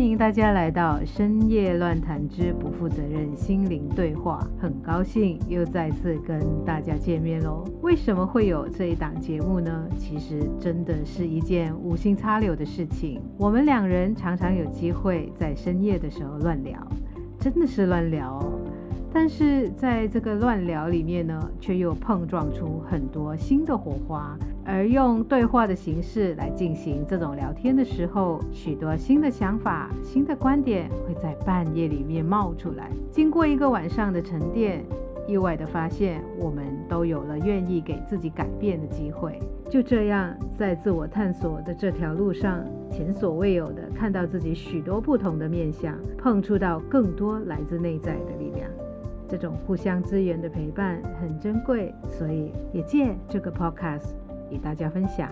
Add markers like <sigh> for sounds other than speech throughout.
欢迎大家来到深夜乱谈之不负责任心灵对话。很高兴又再次跟大家见面喽。为什么会有这一档节目呢？其实真的是一件无心插柳的事情。我们两人常常有机会在深夜的时候乱聊，真的是乱聊哦。但是在这个乱聊里面呢，却又碰撞出很多新的火花。而用对话的形式来进行这种聊天的时候，许多新的想法、新的观点会在半夜里面冒出来。经过一个晚上的沉淀，意外的发现，我们都有了愿意给自己改变的机会。就这样，在自我探索的这条路上，前所未有的看到自己许多不同的面相，碰触到更多来自内在的力量。这种互相支援的陪伴很珍贵，所以也借这个 podcast。与大家分享。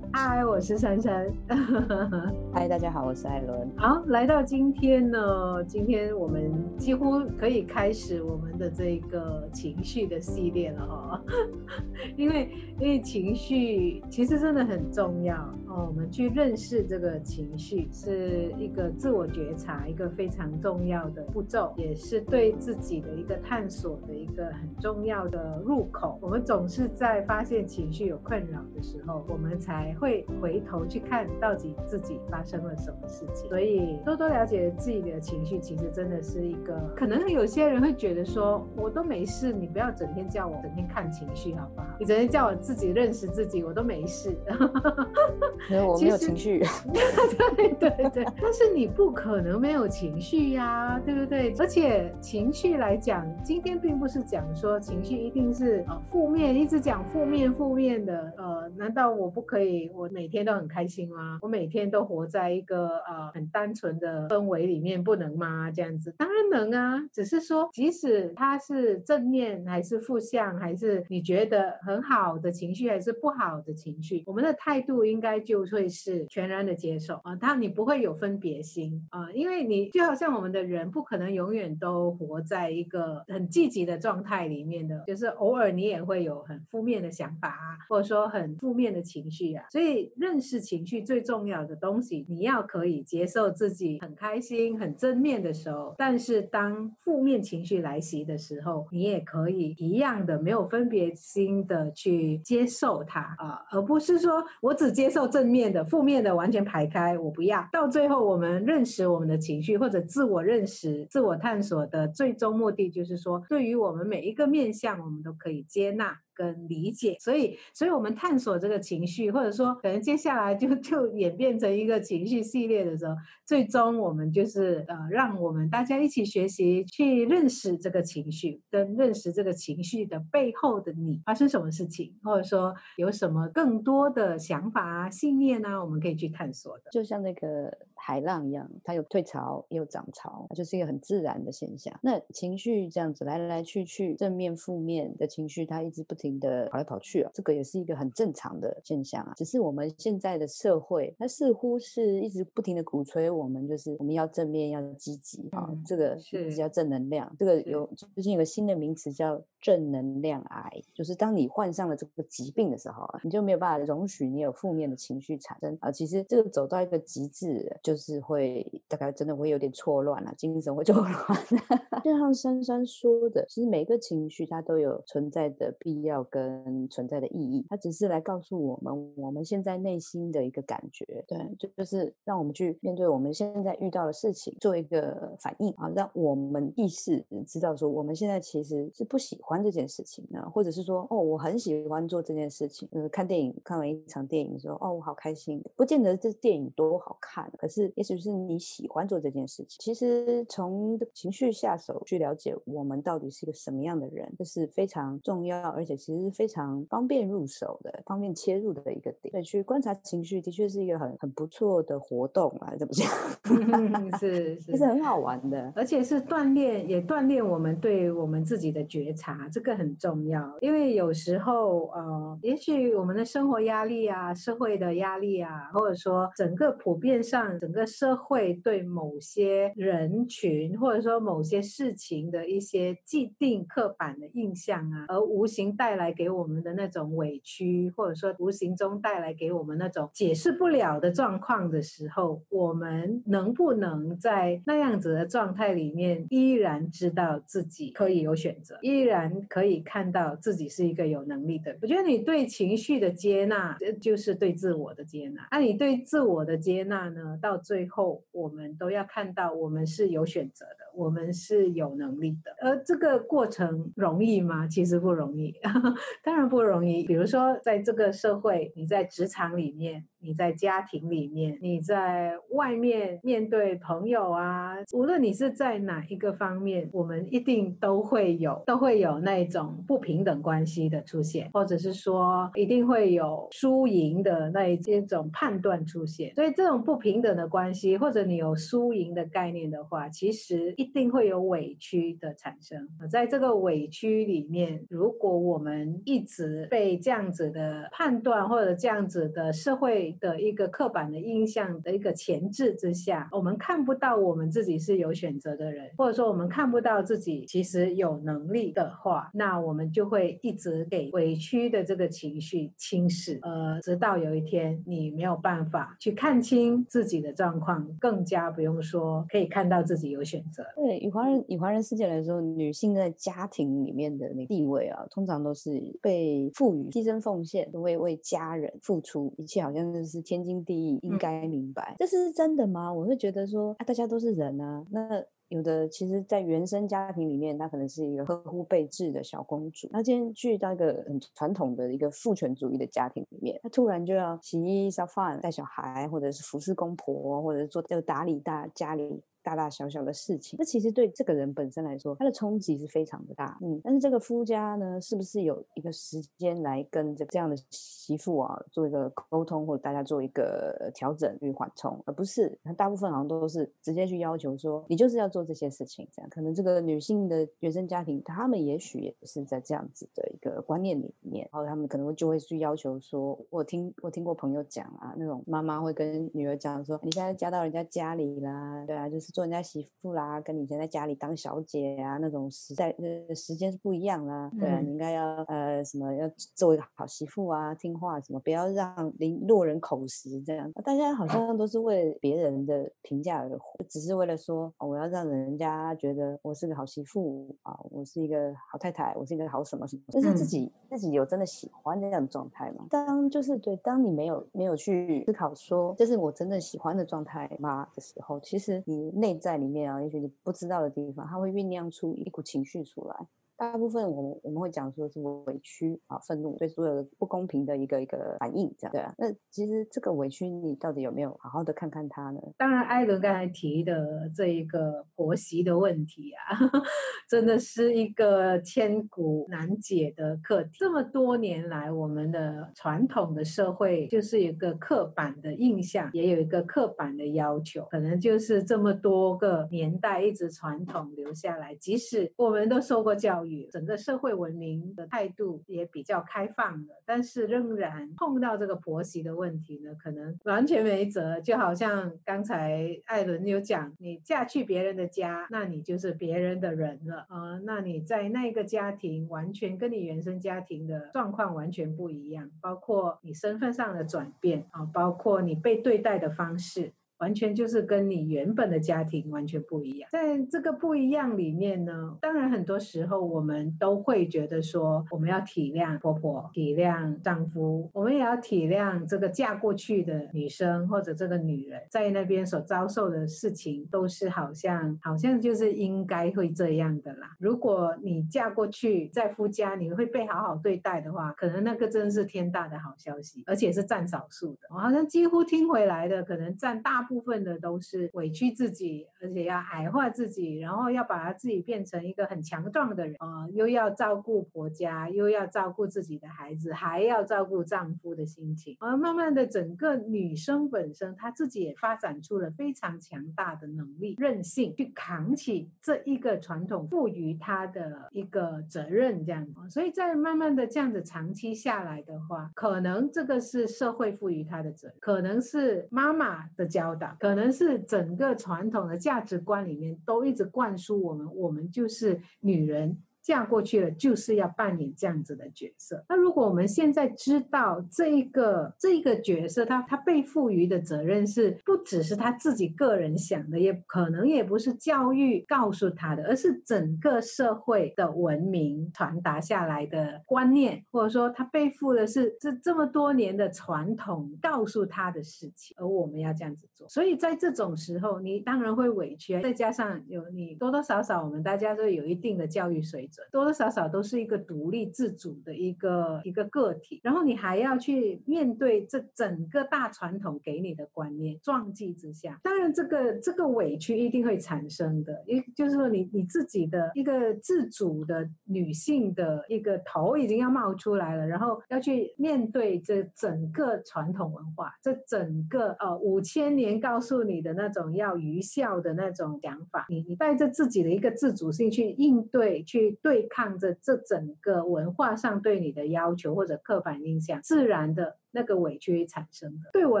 嗨，我是珊珊。<laughs> 嗨，大家好，我是艾伦。好，来到今天呢，今天我们几乎可以开始我们的这个情绪的系列了哈。<laughs> 因为，因为情绪其实真的很重要哦。我们去认识这个情绪，是一个自我觉察，一个非常重要的步骤，也是对自己的一个探索的一个很重要的入口。我们总是在发现情绪有困扰的时候，我们才会。回头去看到底自己发生了什么事情，所以多多了解自己的情绪，其实真的是一个。可能有些人会觉得说，我都没事，你不要整天叫我整天看情绪，好不好？你整天叫我自己认识自己，我都没事。<laughs> 没有，我没有情绪。对 <laughs> 对对，<laughs> 但是你不可能没有情绪呀，对不对？而且情绪来讲，今天并不是讲说情绪一定是呃负面，一直讲负面负面的。呃，难道我不可以？我每天都很开心吗？我每天都活在一个呃很单纯的氛围里面，不能吗？这样子当然能啊，只是说即使它是正面还是负向，还是你觉得很好的情绪，还是不好的情绪，我们的态度应该就就会是全然的接受啊。当然你不会有分别心啊，因为你就好像我们的人不可能永远都活在一个很积极的状态里面的，就是偶尔你也会有很负面的想法啊，或者说很负面的情绪啊，所以认识情绪最重要的东西，你要可以接受自己很开心、很正面的时候，但是当负面情绪来袭的时候，你也可以一样的没有分别心的去接受它啊，而不是说我只接受正正面的，负面的完全排开，我不要。到最后，我们认识我们的情绪或者自我认识、自我探索的最终目的，就是说，对于我们每一个面向，我们都可以接纳。跟理解，所以，所以我们探索这个情绪，或者说，可能接下来就就演变成一个情绪系列的时候，最终我们就是呃，让我们大家一起学习去认识这个情绪，跟认识这个情绪的背后的你发生什么事情，或者说有什么更多的想法啊、信念啊，我们可以去探索的。就像那个海浪一样，它有退潮也有涨潮，它就是一个很自然的现象。那情绪这样子来来去去，正面、负面的情绪，它一直不。的跑来跑去啊，这个也是一个很正常的现象啊。只是我们现在的社会，它似乎是一直不停的鼓吹我们，就是我们要正面，要积极啊。这个是叫正能量。这个有最近有个新的名词叫正能量癌，就是当你患上了这个疾病的时候，你就没有办法容许你有负面的情绪产生啊。其实这个走到一个极致，就是会大概真的会有点错乱了，精神会错乱。<laughs> 就像珊珊说的，其实每个情绪它都有存在的必要。要跟存在的意义，它只是来告诉我们我们现在内心的一个感觉，对，就就是让我们去面对我们现在遇到的事情，做一个反应啊，让我们意识知道说我们现在其实是不喜欢这件事情呢，或者是说哦，我很喜欢做这件事情。呃，看电影看完一场电影的时候，哦，我好开心，不见得这电影多好看，可是也许是你喜欢做这件事情。其实从情绪下手去了解我们到底是一个什么样的人，这是非常重要，而且。其实是非常方便入手的、方便切入的一个点。对，去观察情绪，的确是一个很很不错的活动啊，怎么讲？<laughs> 是，是，其实很好玩的，而且是锻炼，也锻炼我们对我们自己的觉察，这个很重要。因为有时候，呃，也许我们的生活压力啊、社会的压力啊，或者说整个普遍上整个社会对某些人群或者说某些事情的一些既定刻板的印象啊，而无形带来给我们的那种委屈，或者说无形中带来给我们那种解释不了的状况的时候，我们能不能在那样子的状态里面，依然知道自己可以有选择，依然可以看到自己是一个有能力的？我觉得你对情绪的接纳，就是对自我的接纳。那、你对自我的接纳呢？到最后，我们都要看到，我们是有选择的，我们是有能力的。而这个过程容易吗？其实不容易，<laughs> 当然不容易。比如说，在这个社会，你在职场里面。你在家庭里面，你在外面面对朋友啊，无论你是在哪一个方面，我们一定都会有，都会有那种不平等关系的出现，或者是说一定会有输赢的那一种判断出现。所以这种不平等的关系，或者你有输赢的概念的话，其实一定会有委屈的产生。在这个委屈里面，如果我们一直被这样子的判断或者这样子的社会的一个刻板的印象的一个前置之下，我们看不到我们自己是有选择的人，或者说我们看不到自己其实有能力的话，那我们就会一直给委屈的这个情绪侵蚀，呃，直到有一天你没有办法去看清自己的状况，更加不用说可以看到自己有选择。对，以华人以华人世界来说，女性在家庭里面的那地位啊，通常都是被赋予牺牲奉献，为为家人付出一切，好像是。是天经地义，应该明白，这是真的吗？我会觉得说，啊，大家都是人啊。那有的其实，在原生家庭里面，她可能是一个呵护备至的小公主。那今天去到一个很传统的一个父权主义的家庭里面，她突然就要洗衣、烧饭、带小孩，或者是服侍公婆，或者是做就打理大家里。大大小小的事情，那其实对这个人本身来说，他的冲击是非常的大。嗯，但是这个夫家呢，是不是有一个时间来跟这这样的媳妇啊做一个沟通，或者大家做一个调整与缓冲，而不是大部分好像都是直接去要求说你就是要做这些事情。这样可能这个女性的原生家庭，他们也许也是在这样子的一个观念里面，然后他们可能就会去要求说，我听我听过朋友讲啊，那种妈妈会跟女儿讲说，你现在嫁到人家家里啦，对啊，就是。做人家媳妇啦，跟你以前在家里当小姐啊，那种时代呃时间是不一样啦。对啊，你应该要呃什么要做一个好媳妇啊，听话什么，不要让邻落人口实这样。大家好像都是为别人的评价而活，只是为了说，哦，我要让人家觉得我是个好媳妇啊，我是一个好太太，我是一个好什么什么。但是自己自己有真的喜欢这样的状态吗？当就是对，当你没有没有去思考说这是我真正喜欢的状态吗的时候，其实你。内在里面啊，也许你不知道的地方，它会酝酿出一股情绪出来。大部分我们我们会讲说是委屈啊、愤怒，对所有的不公平的一个一个反应，这样对啊。那其实这个委屈，你到底有没有好好的看看他呢？当然，艾伦刚才提的这一个婆媳的问题啊，<laughs> 真的是一个千古难解的课题。这么多年来，我们的传统的社会就是一个刻板的印象，也有一个刻板的要求，可能就是这么多个年代一直传统留下来。即使我们都受过教育。整个社会文明的态度也比较开放的，但是仍然碰到这个婆媳的问题呢，可能完全没辙。就好像刚才艾伦有讲，你嫁去别人的家，那你就是别人的人了啊、呃。那你在那个家庭，完全跟你原生家庭的状况完全不一样，包括你身份上的转变啊，包括你被对待的方式。完全就是跟你原本的家庭完全不一样，在这个不一样里面呢，当然很多时候我们都会觉得说，我们要体谅婆婆，体谅丈夫，我们也要体谅这个嫁过去的女生或者这个女人在那边所遭受的事情，都是好像好像就是应该会这样的啦。如果你嫁过去在夫家，你会被好好对待的话，可能那个真是天大的好消息，而且是占少数的。我好像几乎听回来的，可能占大部。分的都是委屈自己，而且要矮化自己，然后要把他自己变成一个很强壮的人啊、呃，又要照顾婆家，又要照顾自己的孩子，还要照顾丈夫的心情。而慢慢的，整个女生本身，她自己也发展出了非常强大的能力、韧性，去扛起这一个传统赋予她的一个责任，这样子。所以在慢慢的这样子长期下来的话，可能这个是社会赋予她的责任，可能是妈妈的教可能是整个传统的价值观里面都一直灌输我们，我们就是女人，嫁过去了就是要扮演这样子的角色。那如果我们现在知道这一个这一个角色，他他被赋予的责任是不只是他自己个人想的，也可能也不是教育告诉他的，而是整个社会的文明传达下来的观念，或者说他背负的是这这么多年的传统告诉他的事情，而我们要这样子做。所以在这种时候，你当然会委屈，再加上有你多多少少我们大家都有一定的教育水准，多多少少都是一个独立自主的一个一个个体，然后你还要去面对这整个大传统给你的观念撞击之下，当然这个这个委屈一定会产生的，一就是说你你自己的一个自主的女性的一个头已经要冒出来了，然后要去面对这整个传统文化，这整个呃五千年告诉你的那种要愚孝的那种想法，你你带着自己的一个自主性去应对，去对抗着这整个文化上对你的要求或者刻板印象，自然的。那个委屈产生的，对我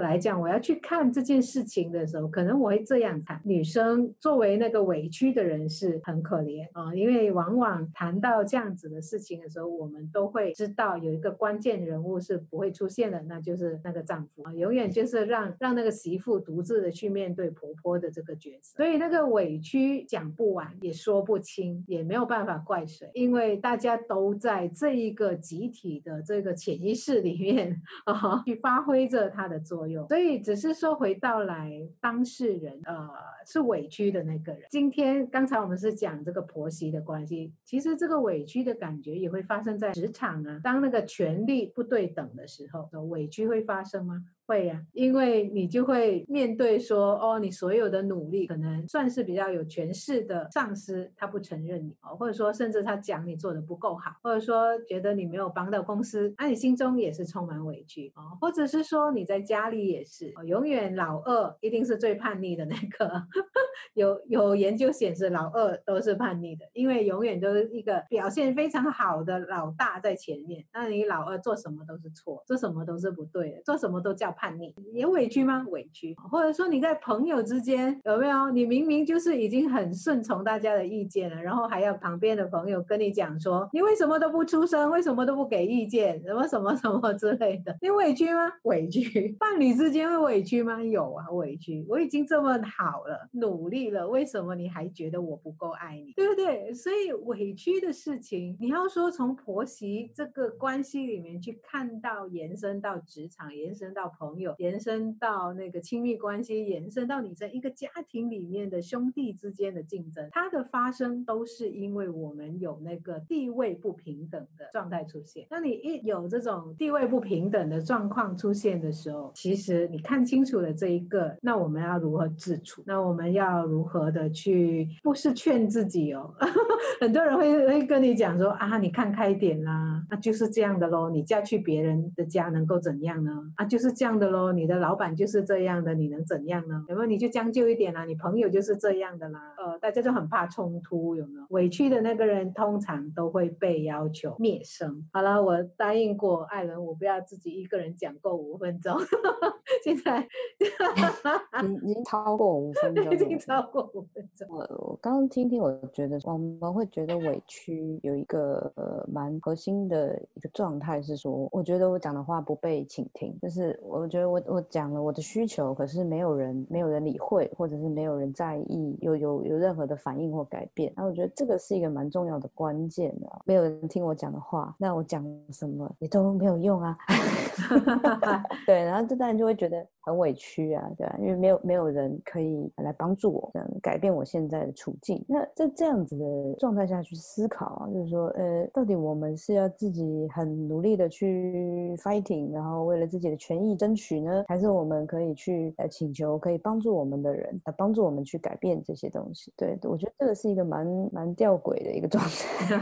来讲，我要去看这件事情的时候，可能我会这样看：女生作为那个委屈的人是很可怜啊，因为往往谈到这样子的事情的时候，我们都会知道有一个关键人物是不会出现的，那就是那个丈夫啊，永远就是让让那个媳妇独自的去面对婆婆的这个角色，所以那个委屈讲不完，也说不清，也没有办法怪谁，因为大家都在这一个集体的这个潜意识里面 <laughs> 啊。去发挥着它的作用，所以只是说回到来，当事人呃是委屈的那个人。今天刚才我们是讲这个婆媳的关系，其实这个委屈的感觉也会发生在职场啊，当那个权力不对等的时候，委屈会发生吗？会呀、因为你就会面对说，哦，你所有的努力可能算是比较有权势的上司，他不承认你哦，或者说甚至他讲你做的不够好，或者说觉得你没有帮到公司，那、你心中也是充满委屈哦，或者是说你在家里也是，永远老二一定是最叛逆的那个，<laughs> 有有研究显示老二都是叛逆的，因为永远都是一个表现非常好的老大在前面，那你老二做什么都是错，做什么都是不对的，做什么都叫。叛逆也委屈吗？委屈，或者说你在朋友之间有没有？你明明就是已经很顺从大家的意见了，然后还要旁边的朋友跟你讲说，你为什么都不出声？为什么都不给意见？什么什么什么之类的，你委屈吗？委屈。伴侣之间会委屈吗？有啊，委屈。我已经这么好了，努力了，为什么你还觉得我不够爱你？对不对？所以委屈的事情，你要说从婆媳这个关系里面去看到，延伸到职场，延伸到。朋朋友延伸到那个亲密关系，延伸到你在一个家庭里面的兄弟之间的竞争，它的发生都是因为我们有那个地位不平等的状态出现。当你一有这种地位不平等的状况出现的时候，其实你看清楚了这一个，那我们要如何自处？那我们要如何的去？不是劝自己哦，<laughs> 很多人会会跟你讲说啊，你看开点啦，那就是这样的喽。你嫁去别人的家能够怎样呢？啊，就是这样。的喽，你的老板就是这样的，你能怎样呢？有没有你就将就一点啦、啊？你朋友就是这样的啦。呃，大家就很怕冲突，有没有？委屈的那个人通常都会被要求灭声。好了，我答应过艾伦，我不要自己一个人讲够五分钟。<laughs> 现在 <laughs> 已经超过五分钟，已经超过五分钟。我我刚刚听听，我觉得我们会觉得委屈有一个呃蛮核心的一个状态是说，我觉得我讲的话不被倾听，就是我。我觉得我我讲了我的需求，可是没有人没有人理会，或者是没有人在意，有有有任何的反应或改变。那我觉得这个是一个蛮重要的关键的。没有人听我讲的话，那我讲什么也都没有用啊。<laughs> <laughs> 对，然后这当然就会觉得。很委屈啊，对吧？因为没有没有人可以来帮助我，这样改变我现在的处境。那在这样子的状态下去思考啊，就是说，呃，到底我们是要自己很努力的去 fighting，然后为了自己的权益争取呢，还是我们可以去呃请求可以帮助我们的人来帮助我们去改变这些东西？对，我觉得这个是一个蛮蛮吊诡的一个状态。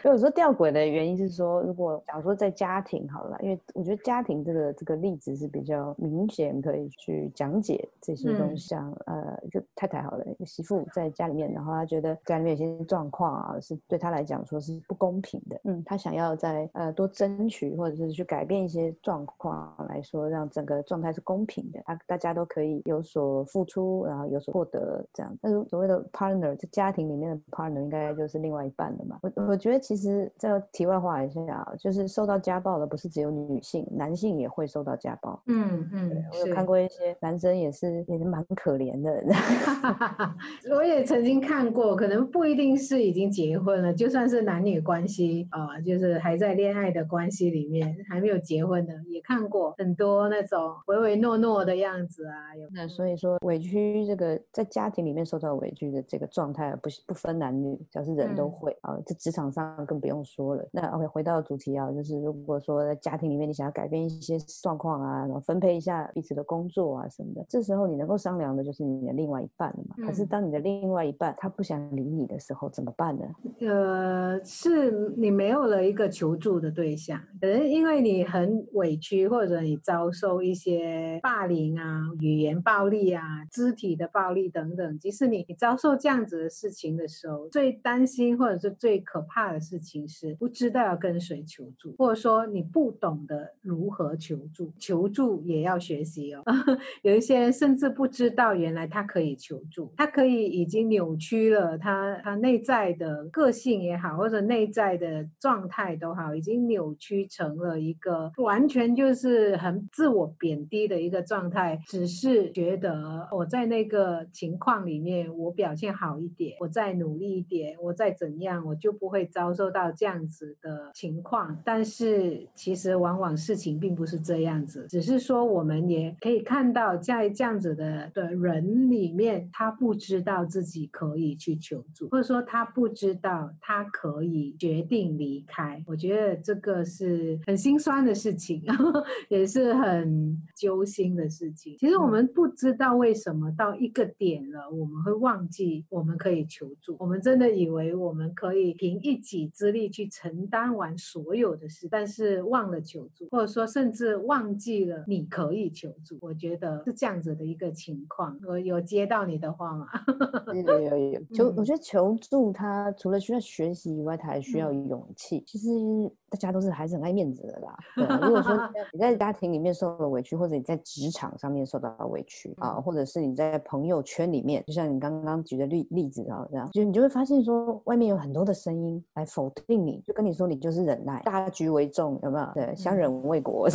所以我说吊诡的原因是说，如果假如说在家庭好了，因为我觉得家庭这个这个例子是比较明。明显可以去讲解这些东西，呃，就太太好了，媳妇在家里面，然后她觉得家里面有些状况啊，是对她来讲说是不公平的，嗯，她想要在呃多争取或者是去改变一些状况来说，让整个状态是公平的，大大家都可以有所付出，然后有所获得这样。但是所谓的 partner，在家庭里面的 partner 应该就是另外一半了嘛。我我觉得其实这个题外话一下，就是受到家暴的不是只有女性，男性也会受到家暴。嗯嗯，我有看过一些男生也是也是蛮可怜的。<laughs> 我也曾经看过，可能不一定是已经结婚了，就算是男女关系啊、呃，就是还在恋爱的关系里面，还没有结婚的，也看过很多那种唯唯诺诺的样子啊。有那所以说委屈这个在家庭里面受到委屈的这个状态，不是不分男女，只要是人都会啊。这、嗯、职场上更不用说了。那 OK，回到主题啊，就是如果说在家庭里面你想要改变一些状况啊，然后分配一下彼此的工作啊什么的，这时候你能够商量的就是你的另外一半了嘛。可是当你的另外一半他不想理你的时候，怎么办呢？呃，是你没有了一个求助的对象，可能因为你很委屈，或者你遭受一些霸凌啊、语言暴力啊、肢体的暴力等等。即使你你遭受这样子的事情的时候，最担心或者是最可怕的事情是不知道要跟谁求助，或者说你不懂得如何求助。求助也要学习哦。<laughs> 有一些人甚至不知道原来他可以求助，他可以已经扭曲了他他内在的个性也好，或者内在的状态都好，已经扭曲成了一个完全就是很自我贬低的一个状态。只是觉得我在那个情况里面，我表现好一点，我再努力一点，我再怎样，我就不会遭受到这样子的情况。但是其实往往事情并不是这样子，只是说我们也可以看到在这样子的的人里面，他不知道自己可以去求助，或者说他不知道他可以决定离开。我觉得这个是很心酸的事情，<laughs> 也是很揪心的事情。其实我们不知道为什么到一个点了，我们会忘记我们可以求助。我们真的以为我们可以凭一己之力去承担完所有的事，但是忘了求助，或者说甚至忘记了你可以求助。我觉得是这样子的一个情况。我有接到你的话吗？有有有求，我觉得求助他除了需要学习以外，他还需要勇气。其实大家都是还是很爱面子的啦。对，如果说 <laughs> 你在家庭里面受了委屈，或者你在职场上面受到了委屈啊，或者是你在朋友圈里面，就像你刚刚举的例例子啊，这样，就你就会发现说，外面有很多的声音来否定你，就跟你说你就是忍耐，大局为重，有没有？对，相忍为国？<laughs>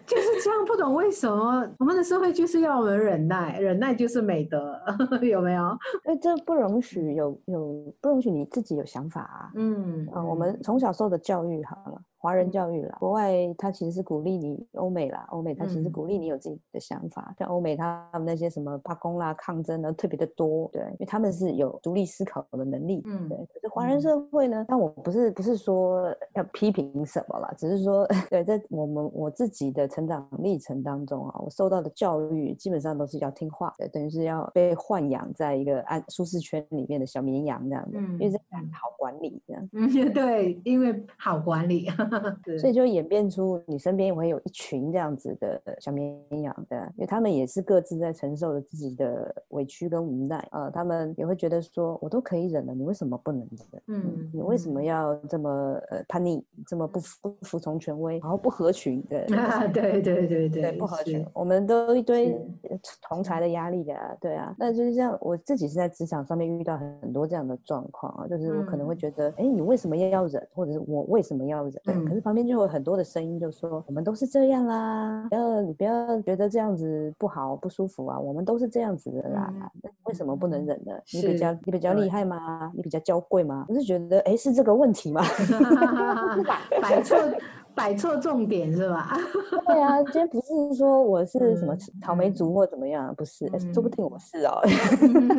就是这样，不懂为什么我们的社会就是要我们忍耐，忍耐就是美德，<laughs> 有没有？因为这不容许有有不容许你自己有想法啊。嗯，啊，我们从小受的教育好了。华人教育啦，国外他其实是鼓励你，欧美啦，欧美他其实是鼓励你有自己的想法。嗯、像欧美他们那些什么罢工啦、抗争呢，特别的多，对，因为他们是有独立思考的能力。嗯，对。可是华人社会呢，但我不是不是说要批评什么啦，只是说，<laughs> 对，在我们我自己的成长历程当中啊，我受到的教育基本上都是要听话，的，等于是要被豢养在一个安舒适圈里面的小绵羊这样子，嗯、因为这样好管理这样。嗯，<laughs> 对，因为好管理。<laughs> 所以就演变出你身边也会有一群这样子的小绵羊的，因为他们也是各自在承受着自己的委屈跟无奈，呃，他们也会觉得说，我都可以忍了，你为什么不能忍？嗯，你为什么要这么呃叛逆，这么不服服从权威，然后不合群的？啊，对对对对，对不合群，我们都一堆同才的压力的，对啊。那就是这样我自己是在职场上面遇到很多这样的状况啊，就是我可能会觉得，哎，你为什么要忍，或者是我为什么要忍？对，可是旁边。就有很多的声音，就说我们都是这样啦，不要你不要觉得这样子不好不舒服啊，我们都是这样子的啦，那为什么不能忍呢？你比较你比较厉害吗？你比较娇贵吗？我是觉得，哎，是这个问题吗？<laughs> <laughs> 摆 <laughs> 错。摆错重点是吧？<laughs> 对啊，今天不是说我是什么草莓族或怎么样，不是，说不定我是哦。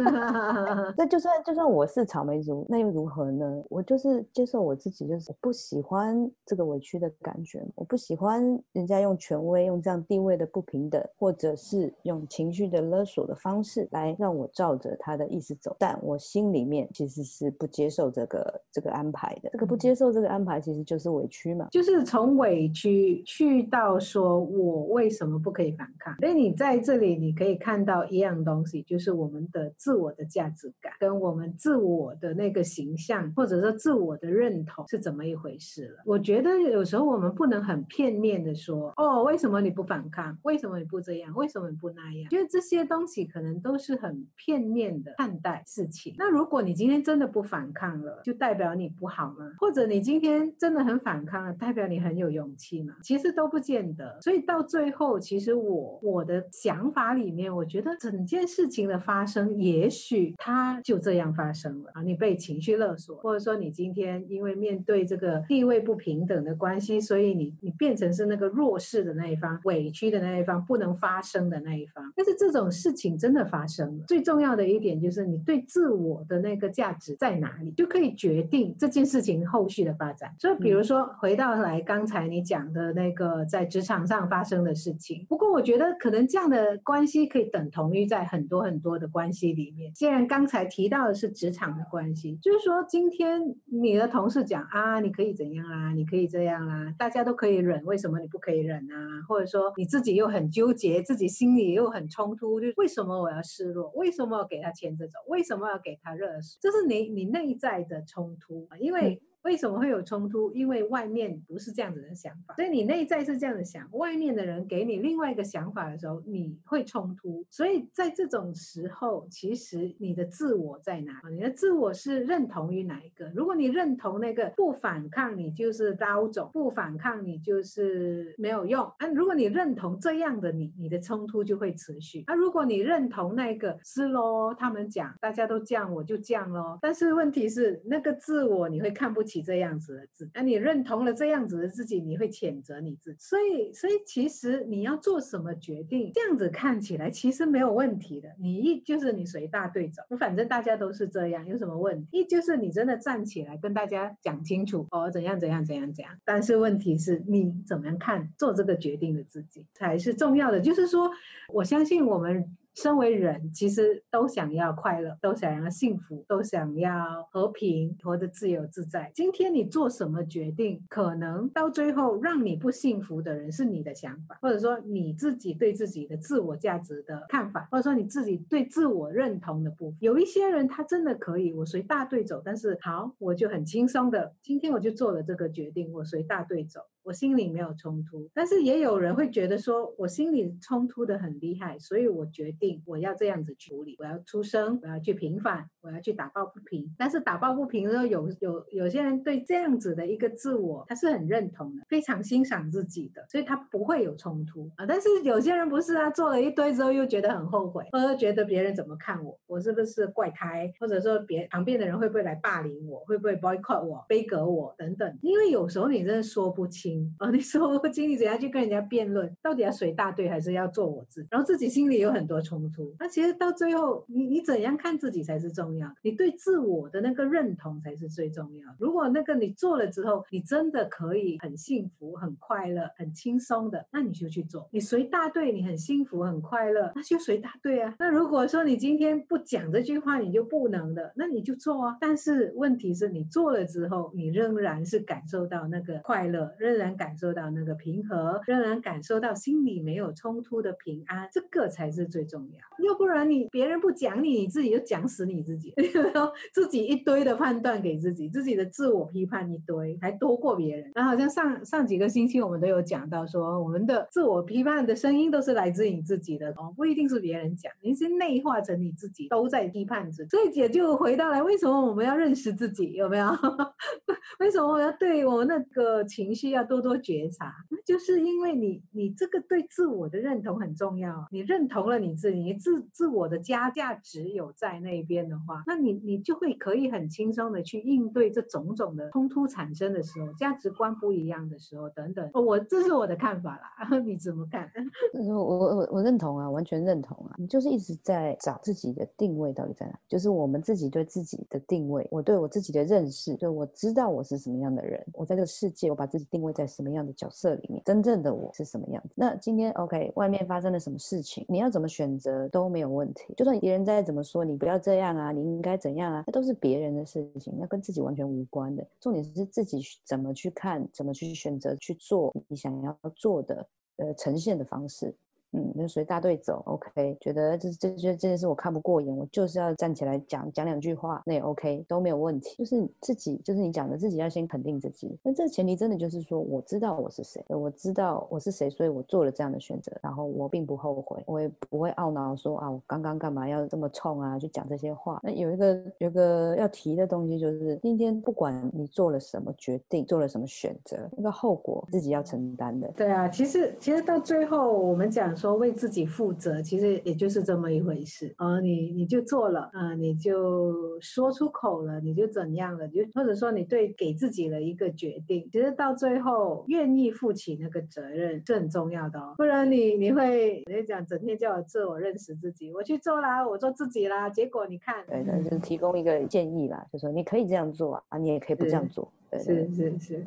<laughs> 那 <laughs> 就算就算我是草莓族，那又如何呢？我就是接受我自己，就是我不喜欢这个委屈的感觉，我不喜欢人家用权威、用这样地位的不平等，或者是用情绪的勒索的方式来让我照着他的意思走。但我心里面其实是不接受这个这个安排的。这个不接受这个安排，其实就是委屈嘛，就是从。从委屈去到说我为什么不可以反抗？所以你在这里你可以看到一样东西，就是我们的自我的价值感跟我们自我的那个形象，或者说自我的认同是怎么一回事了。我觉得有时候我们不能很片面的说，哦，为什么你不反抗？为什么你不这样？为什么你不那样？就是这些东西可能都是很片面的看待事情。那如果你今天真的不反抗了，就代表你不好吗？或者你今天真的很反抗了，代表你很有勇气吗？其实都不见得。所以到最后，其实我我的想法里面，我觉得整件事情的发生，也许它就这样发生了啊。你被情绪勒索，或者说你今天因为面对这个地位不平等的关系，所以你你变成是那个弱势的那一方，委屈的那一方，不能发声的那一方。但是这种事情真的发生了，最重要的一点就是你对自我的那个价值在哪里，就可以决定这件事情后续的发展。所以，比如说回到来刚刚才你讲的那个在职场上发生的事情，不过我觉得可能这样的关系可以等同于在很多很多的关系里面。既然刚才提到的是职场的关系，就是说今天你的同事讲啊，你可以怎样啊，你可以这样啊，大家都可以忍，为什么你不可以忍啊？或者说你自己又很纠结，自己心里又很冲突，就为什么我要示弱？为什么要给他牵着走？为什么要给他热水？这是你你内在的冲突，因为。为什么会有冲突？因为外面不是这样子的想法，所以你内在是这样子想，外面的人给你另外一个想法的时候，你会冲突。所以在这种时候，其实你的自我在哪？你的自我是认同于哪一个？如果你认同那个不反抗，你就是孬种；不反抗，你就是没有用。啊，如果你认同这样的你，你的冲突就会持续。啊，如果你认同那个是喽，他们讲大家都这样，我就这样喽。但是问题是，那个自我你会看不。起这样子的自己，那你认同了这样子的自己，你会谴责你自己。所以，所以其实你要做什么决定，这样子看起来其实没有问题的。你一就是你随大队走，反正大家都是这样，有什么问题？一就是你真的站起来跟大家讲清楚哦，怎样怎样怎样怎样。但是问题是你怎么样看做这个决定的自己才是重要的。就是说，我相信我们。身为人，其实都想要快乐，都想要幸福，都想要和平，活得自由自在。今天你做什么决定，可能到最后让你不幸福的人是你的想法，或者说你自己对自己的自我价值的看法，或者说你自己对自我认同的部分。有一些人他真的可以，我随大队走，但是好，我就很轻松的，今天我就做了这个决定，我随大队走。我心里没有冲突，但是也有人会觉得说，我心里冲突的很厉害，所以我决定我要这样子处理，我要出声，我要去平反，我要去打抱不平。但是打抱不平的时候，有有有些人对这样子的一个自我，他是很认同的，非常欣赏自己的，所以他不会有冲突啊。但是有些人不是啊，做了一堆之后又觉得很后悔，或者觉得别人怎么看我，我是不是怪胎，或者说别旁边的人会不会来霸凌我，会不会 boycott 我、杯葛我等等。因为有时候你真的说不清。哦，<laughs> 你说我经理怎样去跟人家辩论，到底要随大队还是要做我自己？然后自己心里有很多冲突。那其实到最后，你你怎样看自己才是重要？你对自我的那个认同才是最重要。如果那个你做了之后，你真的可以很幸福、很快乐、很轻松的，那你就去做。你随大队，你很幸福、很快乐，那就随大队啊。那如果说你今天不讲这句话，你就不能的，那你就做啊。但是问题是你做了之后，你仍然是感受到那个快乐，仍然感受到那个平和，仍然感受到心里没有冲突的平安，这个才是最重要。要不然你别人不讲你，你自己就讲死你自己，<laughs> 自己一堆的判断给自己，自己的自我批判一堆，还多过别人。然后好像上上几个星期我们都有讲到说，我们的自我批判的声音都是来自你自己的哦，不一定是别人讲，你是内化成你自己都在批判自己。所以也就回到来，为什么我们要认识自己？有没有？<laughs> 为什么我要对我那个情绪要多多觉察，那就是因为你，你这个对自我的认同很重要。你认同了你自己，你自自我的加价值有在那边的话，那你你就会可以很轻松的去应对这种种的冲突产生的时候，价值观不一样的时候等等。我这是我的看法啦，<laughs> 你怎么看？<laughs> 我我我认同啊，完全认同啊。你就是一直在找自己的定位到底在哪，就是我们自己对自己的定位，我对我自己的认识，对我知道我是什么样的人？我在这个世界，我把自己定位在在什么样的角色里面？真正的我是什么样子？那今天 OK，外面发生了什么事情？你要怎么选择都没有问题。就算别人再怎么说，你不要这样啊，你应该怎样啊？那都是别人的事情，那跟自己完全无关的。重点是自己怎么去看，怎么去选择去做你想要做的，呃，呈现的方式。嗯，就随大队走，OK，觉得这这这这件事我看不过眼，我就是要站起来讲讲两句话，那也 OK，都没有问题。就是自己，就是你讲的，自己要先肯定自己。那这个前提真的就是说，我知道我是谁，我知道我是谁，所以我做了这样的选择，然后我并不后悔，我也不会懊恼说啊，我刚刚干嘛要这么冲啊，去讲这些话。那有一个有个要提的东西就是，今天不管你做了什么决定，做了什么选择，那个后果自己要承担的。对啊，其实其实到最后我们讲。说为自己负责，其实也就是这么一回事啊！你你就做了啊，你就说出口了，你就怎样了？就或者说你对给自己了一个决定，其实到最后愿意负起那个责任是很重要的哦。不然你你会你讲整天叫我自我认识自己，我去做啦，我做自己啦，结果你看，对，那就是提供一个建议啦，就说你可以这样做啊，你也可以不这样做，是是是是。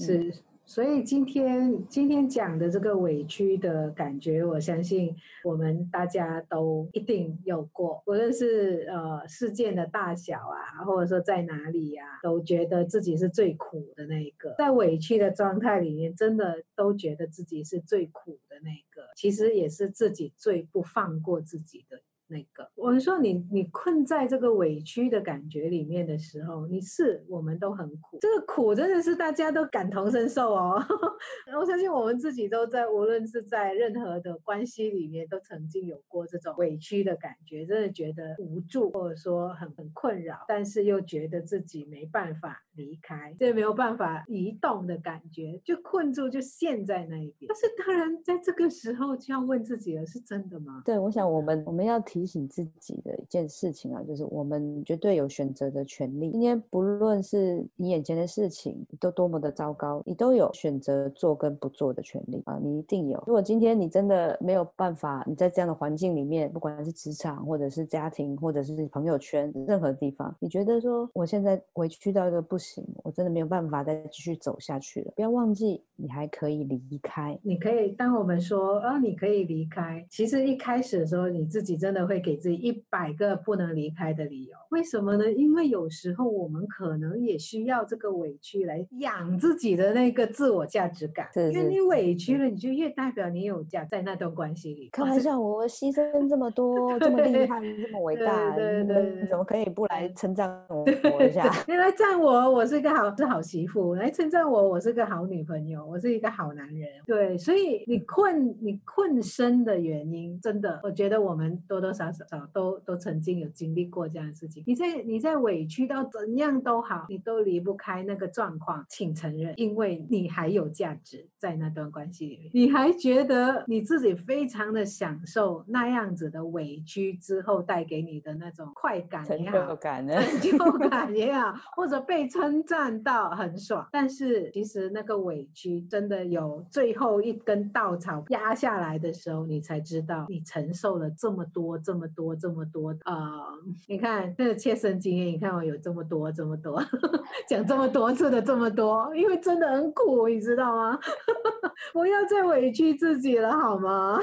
是是所以今天今天讲的这个委屈的感觉，我相信我们大家都一定有过，无论是呃事件的大小啊，或者说在哪里呀、啊，都觉得自己是最苦的那一个，在委屈的状态里面，真的都觉得自己是最苦的那个，其实也是自己最不放过自己的。那个，我们说你你困在这个委屈的感觉里面的时候，你是我们都很苦，这个苦真的是大家都感同身受哦。<laughs> 我相信我们自己都在，无论是在任何的关系里面，都曾经有过这种委屈的感觉，真的觉得无助，或者说很很困扰，但是又觉得自己没办法离开，这没有办法移动的感觉，就困住，就陷在那一边。但是当然，在这个时候就要问自己了，是真的吗？对，我想我们我们要提。醒自己的一件事情啊，就是我们绝对有选择的权利。今天不论是你眼前的事情都多么的糟糕，你都有选择做跟不做的权利啊！你一定有。如果今天你真的没有办法，你在这样的环境里面，不管是职场或者是家庭或者是朋友圈，任何地方，你觉得说我现在委屈到一个不行，我真的没有办法再继续走下去了。不要忘记，你还可以离开。你可以，当我们说啊，你可以离开，其实一开始的时候，你自己真的。会给自己一百个不能离开的理由，为什么呢？因为有时候我们可能也需要这个委屈来养自己的那个自我价值感。是是是，因为你委屈了，你就越代表你有价，在那段关系里。开玩笑，我牺牲这么多，<laughs> 这么厉害，这么伟大，对对对，你怎么可以不来称赞 <laughs> 我一下？<laughs> 你来赞我，我是一个好是好媳妇；来称赞我，我是个好女朋友，我是一个好男人。对，所以你困你困身的原因，真的，我觉得我们多多。少少都都曾经有经历过这样的事情。你在你在委屈到怎样都好，你都离不开那个状况，请承认，因为你还有价值在那段关系里面，你还觉得你自己非常的享受那样子的委屈之后带给你的那种快感也好，成就感呢？成就感也好，或者被称赞到很爽。但是其实那个委屈真的有最后一根稻草压下来的时候，你才知道你承受了这么多。这么多，这么多啊、呃！你看这个切身经验，你看我有这么多，这么多，<laughs> 讲这么多次的这么多，因为真的很苦，你知道吗？<laughs> 不要再委屈自己了，好吗？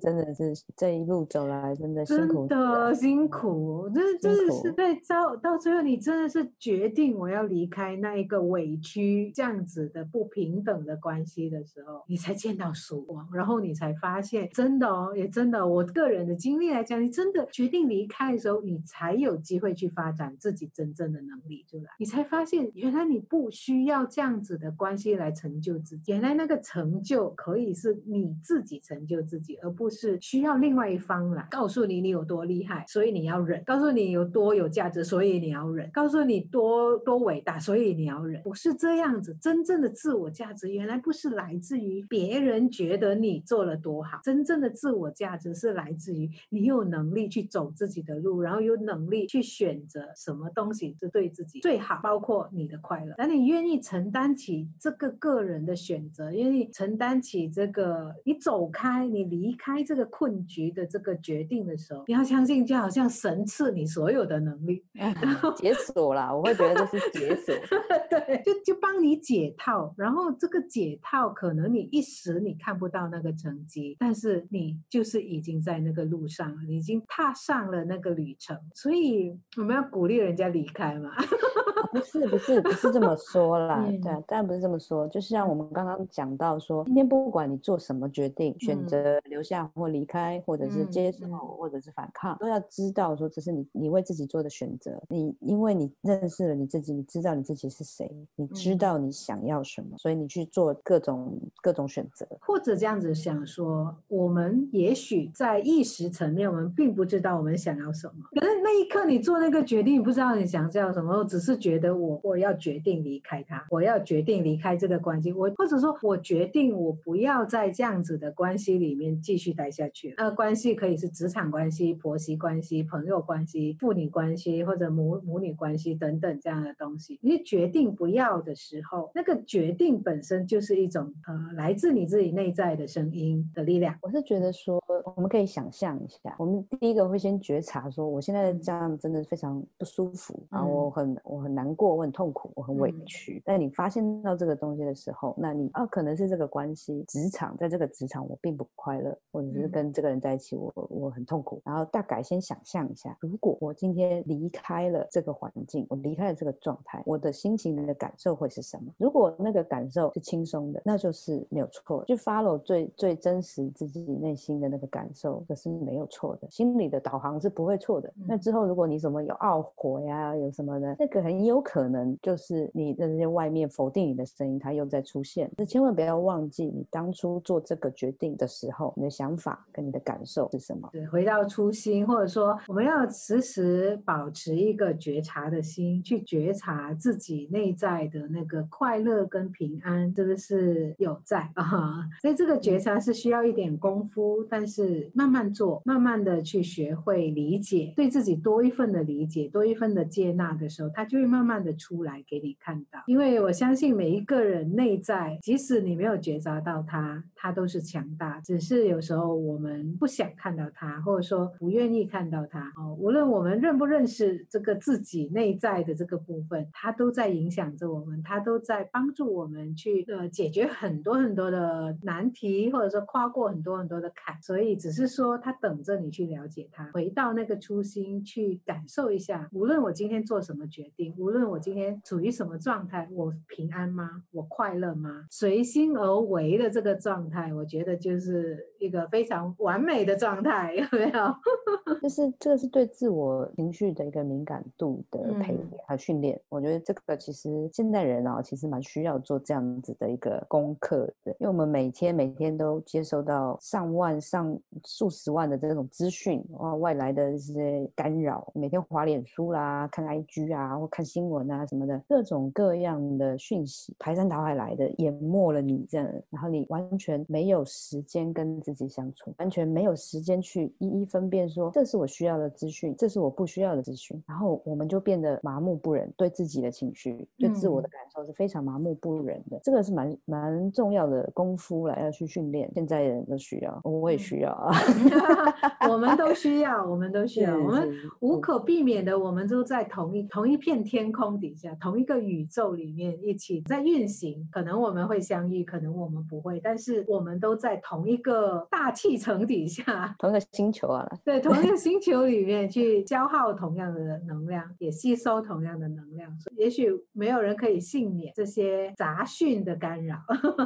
真的是这一路走来，真的辛苦，真的辛苦，真真的是在到到最后，你真的是决定我要离开那一个委屈这样子的不平等的关系的时候，你才见到曙光，然后你才发现，真的哦，也真的，我个人的经历。来讲，你真的决定离开的时候，你才有机会去发展自己真正的能力出来。你才发现，原来你不需要这样子的关系来成就自己。原来那个成就可以是你自己成就自己，而不是需要另外一方来告诉你你有多厉害，所以你要忍；告诉你有多有价值，所以你要忍；告诉你多多伟大，所以你要忍。不是这样子，真正的自我价值原来不是来自于别人觉得你做了多好，真正的自我价值是来自于。你有能能力去走自己的路，然后有能力去选择什么东西是对自己最好，包括你的快乐。当你愿意承担起这个个人的选择，愿意承担起这个你走开、你离开这个困局的这个决定的时候，你要相信，就好像神赐你所有的能力，<laughs> 解锁了。我会觉得这是解锁，<laughs> 对，就就帮你解套。然后这个解套，可能你一时你看不到那个成绩，但是你就是已经在那个路上了，你已经踏上了那个旅程。所以我们要鼓励人家离开嘛。<laughs> 不是不是不是这么说啦，嗯、对，当然不是这么说。就是像我们刚刚讲到说，今天不管你做什么决定，选择留下或离开，或者是接受，或者是反抗，都要知道说这是你你为自己做的选择。你因为你认识了你自己，你知道你自己是谁，你知道你想要什么，所以你去做各种各种选择。或者这样子想说，我们也许在意识层面，我们并不知道我们想要什么。可是那一刻你做那个决定，你不知道你想要什么，只是觉得。我我要决定离开他，我要决定离开这个关系，我或者说我决定我不要在这样子的关系里面继续待下去。那关系可以是职场关系、婆媳关系、朋友关系、父女关系或者母母女关系等等这样的东西。你决定不要的时候，那个决定本身就是一种呃来自你自己内在的声音的力量。我是觉得说，我们可以想象一下，我们第一个会先觉察说，我现在这样真的非常不舒服，然后我很我很难过。我很痛苦，我很委屈。嗯、但你发现到这个东西的时候，那你啊，可能是这个关系，职场，在这个职场我并不快乐，或者是跟这个人在一起，我我很痛苦。然后大概先想象一下，如果我今天离开了这个环境，我离开了这个状态，我的心情的感受会是什么？如果那个感受是轻松的，那就是没有错。就 follow 最最真实自己内心的那个感受，这是没有错的。心里的导航是不会错的。那之后，如果你什么有懊悔呀，有什么的，那个很有可。能就是你的那些外面否定你的声音，它又在出现。那千万不要忘记，你当初做这个决定的时候，你的想法跟你的感受是什么？对，回到初心，或者说我们要时时保持一个觉察的心，去觉察自己内在的那个快乐跟平安是不是有在 <laughs> 啊？所以这个觉察是需要一点功夫，但是慢慢做，慢慢的去学会理解，对自己多一份的理解，多一份的接纳的时候，它就会慢慢慢的出来给你看到，因为我相信每一个人内在，即使你没有觉察到他，他都是强大，只是有时候我们不想看到他，或者说不愿意看到他。哦，无论我们认不认识这个自己内在的这个部分，他都在影响着我们，他都在帮助我们去呃解决很多很多的难题，或者说跨过很多很多的坎。所以只是说他等着你去了解他，回到那个初心去感受一下。无论我今天做什么决定，论我。今天处于什么状态？我平安吗？我快乐吗？随心而为的这个状态，我觉得就是一个非常完美的状态，有没有？<laughs> 就是这个是对自我情绪的一个敏感度的培养和训练。嗯、我觉得这个其实现代人啊，其实蛮需要做这样子的一个功课的，因为我们每天每天都接收到上万上数十万的这种资讯啊，外来的这些干扰，每天滑脸书啦，看 IG 啊，或看新闻。啊什么的各种各样的讯息排山倒海来的淹没了你这样，然后你完全没有时间跟自己相处，完全没有时间去一一分辨说，这是我需要的资讯，这是我不需要的资讯，然后我们就变得麻木不仁，对自己的情绪、对自我的感受是非常麻木不仁的。嗯、这个是蛮蛮重要的功夫来要去训练，现在人都需要，我也需要啊 <laughs> <laughs> 我们都需要，我们都需要，我们无可避免的，我们都在同一同一片天空。底下同一个宇宙里面一起在运行，可能我们会相遇，可能我们不会，但是我们都在同一个大气层底下，同一个星球啊，对，同一个 <laughs> 星球里面去消耗同样的能量，也吸收同样的能量。所以也许没有人可以幸免这些杂讯的干扰，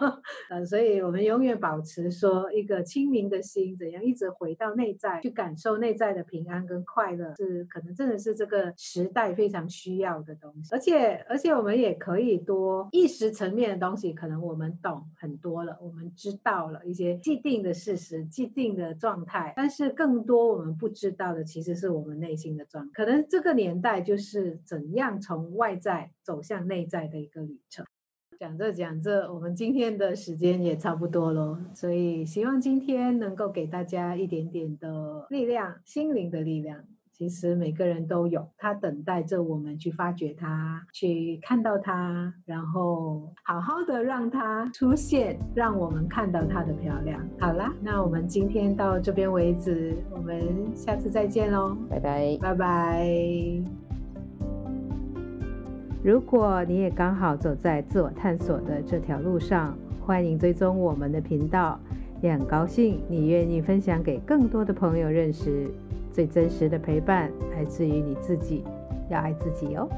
<laughs> 呃，所以我们永远保持说一个清明的心，怎样一直回到内在去感受内在的平安跟快乐，是可能真的是这个时代非常需要的东西。而且，而且我们也可以多意识层面的东西，可能我们懂很多了，我们知道了一些既定的事实、既定的状态，但是更多我们不知道的，其实是我们内心的状态。可能这个年代就是怎样从外在走向内在的一个旅程。讲着讲着，我们今天的时间也差不多了，所以希望今天能够给大家一点点的力量，心灵的力量。其实每个人都有，他等待着我们去发掘它，去看到它，然后好好的让它出现，让我们看到它的漂亮。好啦，那我们今天到这边为止，我们下次再见喽，拜拜，拜拜。如果你也刚好走在自我探索的这条路上，欢迎追踪我们的频道，也很高兴你愿意分享给更多的朋友认识。最真实的陪伴来自于你自己，要爱自己哦。